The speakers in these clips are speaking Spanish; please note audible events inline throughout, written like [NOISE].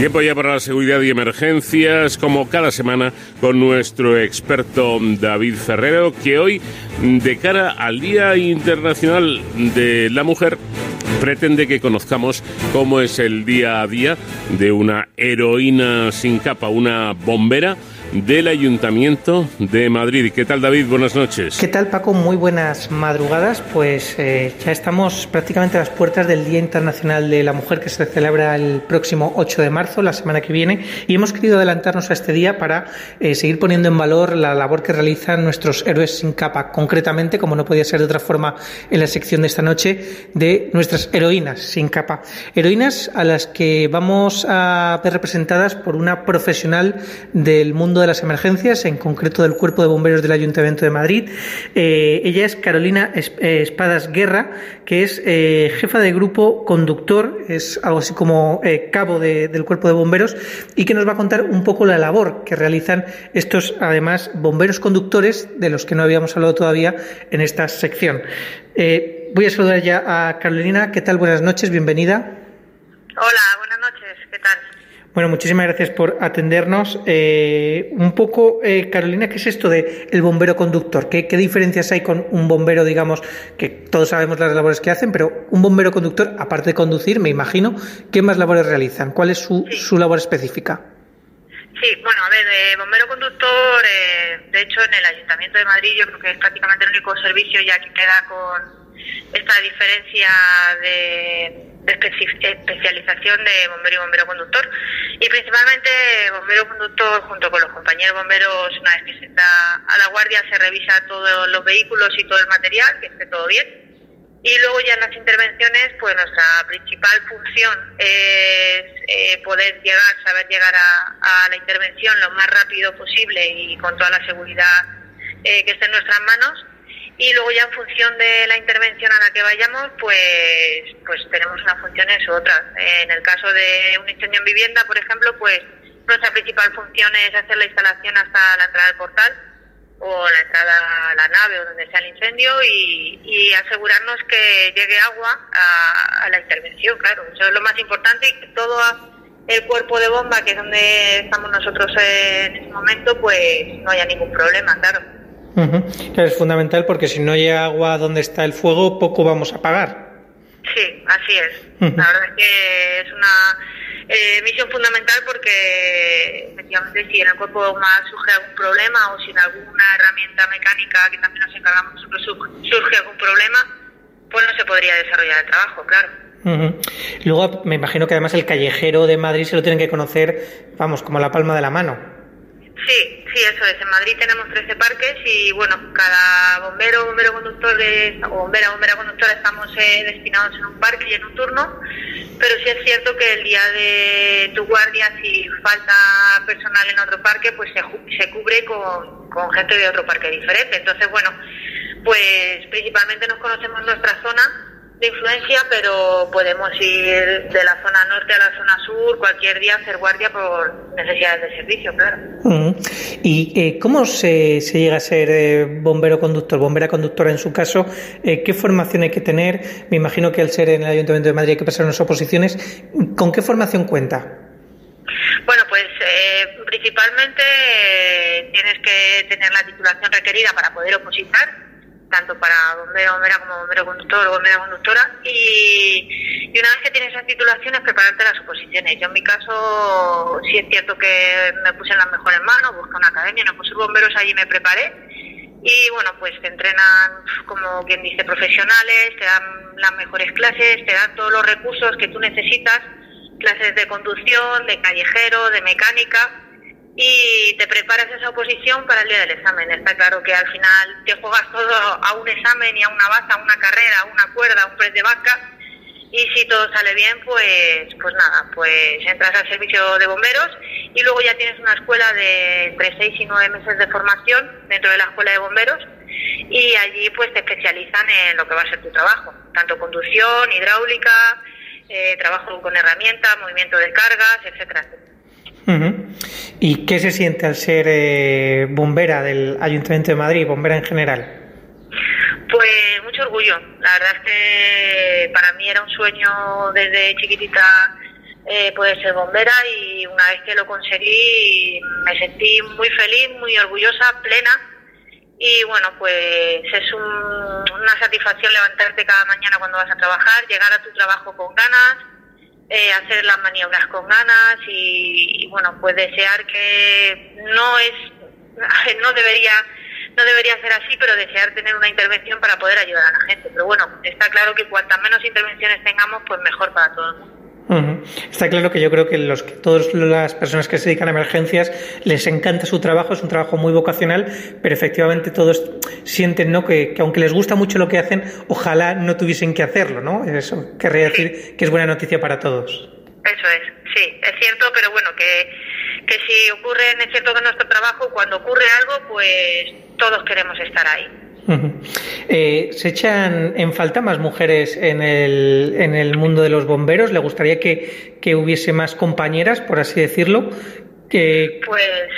Tiempo ya para la seguridad y emergencias, como cada semana, con nuestro experto David Ferrero, que hoy, de cara al Día Internacional de la Mujer, pretende que conozcamos cómo es el día a día de una heroína sin capa, una bombera del Ayuntamiento de Madrid. ¿Qué tal, David? Buenas noches. ¿Qué tal, Paco? Muy buenas madrugadas. Pues eh, ya estamos prácticamente a las puertas del Día Internacional de la Mujer que se celebra el próximo 8 de marzo, la semana que viene, y hemos querido adelantarnos a este día para eh, seguir poniendo en valor la labor que realizan nuestros héroes sin capa, concretamente, como no podía ser de otra forma en la sección de esta noche, de nuestras heroínas sin capa. Heroínas a las que vamos a ver representadas por una profesional del mundo de las emergencias, en concreto del Cuerpo de Bomberos del Ayuntamiento de Madrid. Eh, ella es Carolina eh, Espadas Guerra, que es eh, jefa de grupo conductor, es algo así como cabo del Cuerpo de Bomberos, y que nos va a contar un poco la labor que realizan estos, además, bomberos conductores, de los que no habíamos hablado todavía en esta sección. voy a saludar ya a Carolina. ¿Qué tal? Buenas noches, bienvenida. Hola, buenas noches. ¿Qué tal? Bueno, muchísimas gracias por atendernos. Eh, un poco, eh, Carolina, ¿qué es esto de el bombero conductor? ¿Qué, diferencias hay con un bombero, digamos, que todos sabemos las labores que hacen, pero un bombero conductor, aparte de conducir, me imagino, ¿qué más labores realizan? ¿Cuál es su, su labor específica? Sí, bueno, a ver, de bombero conductor, eh, de hecho, en el Ayuntamiento de Madrid yo creo que es prácticamente el único servicio ya que queda con esta diferencia de especialización de bombero y bombero conductor. Y principalmente bombero conductor junto con los compañeros bomberos una vez que se está a la guardia se revisa todos los vehículos y todo el material que esté todo bien. Y luego ya en las intervenciones pues nuestra principal función es eh, poder llegar saber llegar a, la intervención lo más rápido posible y con toda la seguridad eh, que esté en nuestras manos y luego ya en función de la intervención a la que vayamos, pues, pues tenemos unas funciones u otras. En el caso de un incendio en vivienda, por ejemplo, pues nuestra principal función es hacer la instalación hasta la entrada del portal o la entrada a la nave o donde sea el incendio y, asegurarnos que llegue agua a, a, la intervención, claro. Eso es lo más importante y que todo el cuerpo de bomba, que es donde estamos nosotros en este momento, pues no haya ningún problema, claro es fundamental porque si no hay agua donde está el fuego, poco vamos a pagar. Sí, así es. La verdad es que es una eh, misión fundamental porque efectivamente si en el cuerpo más surge algún problema o si en alguna herramienta mecánica que también nos encargamos nosotros surge algún problema, pues no se podría desarrollar el trabajo, claro. Luego me imagino que además el callejero de Madrid se lo tienen que conocer, vamos, como la palma de la mano. Sí, sí, eso es. En Madrid tenemos 13 parques y, bueno, cada bombero, bombero conductor de, o bombera, bombera conductora estamos eh, destinados en un parque y en un turno, pero sí es cierto que el día de tu guardia, si falta personal en otro parque, pues se, se cubre con, con gente de otro parque diferente. Entonces, bueno, pues principalmente nos conocemos nuestra zona de influencia, pero podemos ir de la zona norte a la zona sur cualquier día hacer guardia por necesidades de servicio, claro. ¿Y eh, cómo se, se, llega a ser eh, bombero conductor, bombera conductora en su caso? Eh, ¿Qué formación hay que tener? Me imagino que al ser en el Ayuntamiento de Madrid hay que pasar unas oposiciones. ¿Con qué formación cuenta? Bueno, pues principalmente tienes que tener la titulación requerida para poder opositar tanto para bombero, bombera como bombero conductor o bombera conductora. Y, una vez que tienes esas titulaciones, prepararte las oposiciones. Yo en mi caso sí es cierto que me puse en las mejores manos, busqué una academia, no puse bomberos, allí me preparé. Y bueno, pues te entrenan, como quien dice, profesionales, te dan las mejores clases, te dan todos los recursos que tú necesitas, clases de conducción, de callejero, de mecánica y te preparas esa oposición para el día del examen. Está claro que al final te juegas todo a un examen y a una baza, a una carrera, a una cuerda, a un press de vaca y si todo sale bien, pues, pues nada, pues entras al servicio de bomberos y luego ya tienes una escuela de entre 6 y 9 meses de formación dentro de la escuela de bomberos y allí pues te especializan en lo que va a ser tu trabajo, tanto conducción, hidráulica, eh, trabajo con herramientas, movimiento de cargas, etcétera, ¿Y qué se siente al ser eh, bombera del Ayuntamiento de Madrid, bombera en general? Pues mucho orgullo. La verdad es que para mí era un sueño desde chiquitita eh, poder ser bombera y una vez que lo conseguí me sentí muy feliz, muy orgullosa, plena y bueno, pues es una satisfacción levantarte cada mañana cuando vas a trabajar, llegar a tu trabajo con ganas, eh, hacer las maniobras con ganas y, bueno, pues desear que no es, [LAUGHS] no debería no debería ser así, pero desear tener una intervención para poder ayudar a la gente. Pero bueno, está claro que cuantas menos intervenciones tengamos, pues mejor para todo el mundo. Está claro que yo creo que los que todas las personas que se dedican a emergencias les encanta su trabajo, es un trabajo muy vocacional, pero efectivamente todos sienten ¿no? que, aunque les gusta mucho lo que hacen, ojalá no tuviesen que hacerlo, ¿no? Eso querría decir que es buena noticia para todos. Eso es, sí, es cierto, pero bueno, que, que si ocurre, es cierto que nuestro trabajo, cuando ocurre algo, pues todos queremos estar ahí. Eh, ¿Se echan en falta más mujeres en el, en el mundo de los bomberos? ¿Le gustaría que, que hubiese más compañeras, por así decirlo? Que... Pues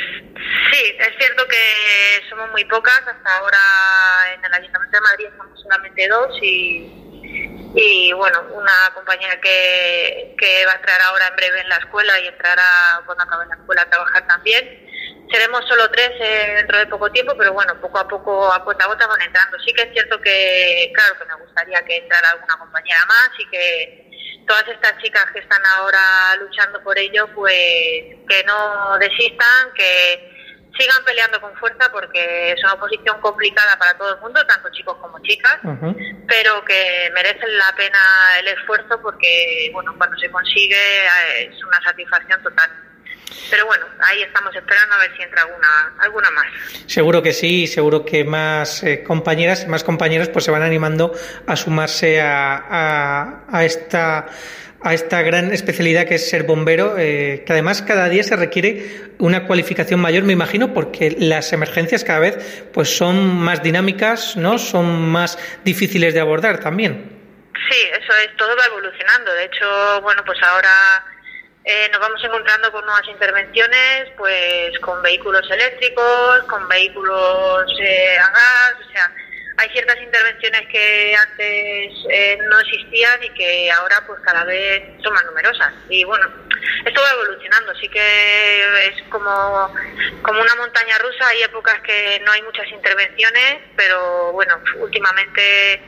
sí, es cierto que somos muy pocas. Hasta ahora en el Ayuntamiento de Madrid estamos solamente dos y, y bueno, una compañera que, que va a entrar ahora en breve en la escuela y entrará cuando acabe la escuela a trabajar también seremos solo tres eh, dentro de poco tiempo, pero bueno, poco a poco, a cuenta a gota van entrando. Sí que es cierto que, claro, que me gustaría que entrara alguna compañera más y que todas estas chicas que están ahora luchando por ello, pues que no desistan, que sigan peleando con fuerza porque es una oposición complicada para todo el mundo, tanto chicos como chicas, pero que merecen la pena el esfuerzo porque, bueno, cuando se consigue eh, es una satisfacción total. Pero bueno, ahí estamos esperando a ver si entra alguna, alguna más. Seguro que sí, seguro que más eh, compañeras y más compañeros pues se van animando a sumarse a, a, esta a esta gran especialidad que es ser bombero, eh, que además cada día se requiere una cualificación mayor, me imagino, porque las emergencias cada vez pues son más dinámicas, ¿no? Son más difíciles de abordar también. Sí, eso es, todo va evolucionando. De hecho, bueno, pues ahora eh, nos vamos encontrando con nuevas intervenciones, pues con vehículos eléctricos, con vehículos eh, a gas, o sea, hay ciertas intervenciones que antes eh, no existían y que ahora pues cada vez son más numerosas. Y bueno, esto va evolucionando, sí que es como, como una montaña rusa, hay épocas que no hay muchas intervenciones, pero bueno, últimamente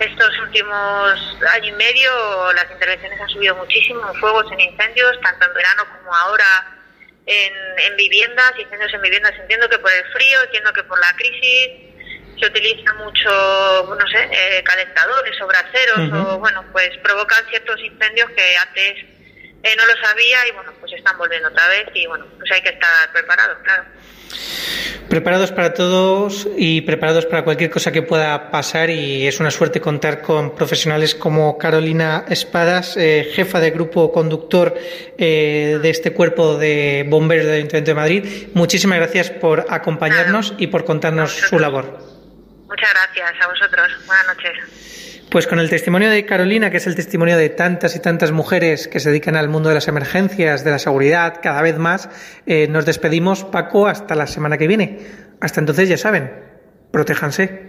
estos últimos año y medio las intervenciones han subido muchísimo en fuegos, en incendios, tanto en verano como ahora en, en viviendas, incendios en viviendas. Entiendo que por el frío, entiendo que por la crisis se utiliza mucho, no sé, eh, calentadores o braseros o, bueno, pues provocan ciertos incendios que antes eh, no lo sabía y, bueno, pues están volviendo otra vez y, bueno, pues hay que estar preparados, claro. Preparados para todos y preparados para cualquier cosa que pueda pasar y es una suerte contar con profesionales como Carolina Espadas, eh, jefa de grupo conductor eh, de este cuerpo de bomberos del Ayuntamiento de Madrid. Muchísimas gracias por acompañarnos y por contarnos su labor. Muchas gracias a vosotros. Buenas noches. Pues con el testimonio de Carolina, que es el testimonio de tantas y tantas mujeres que se dedican al mundo de las emergencias, de la seguridad, cada vez más, eh, nos despedimos, Paco, hasta la semana que viene. Hasta entonces, ya saben, protéjanse.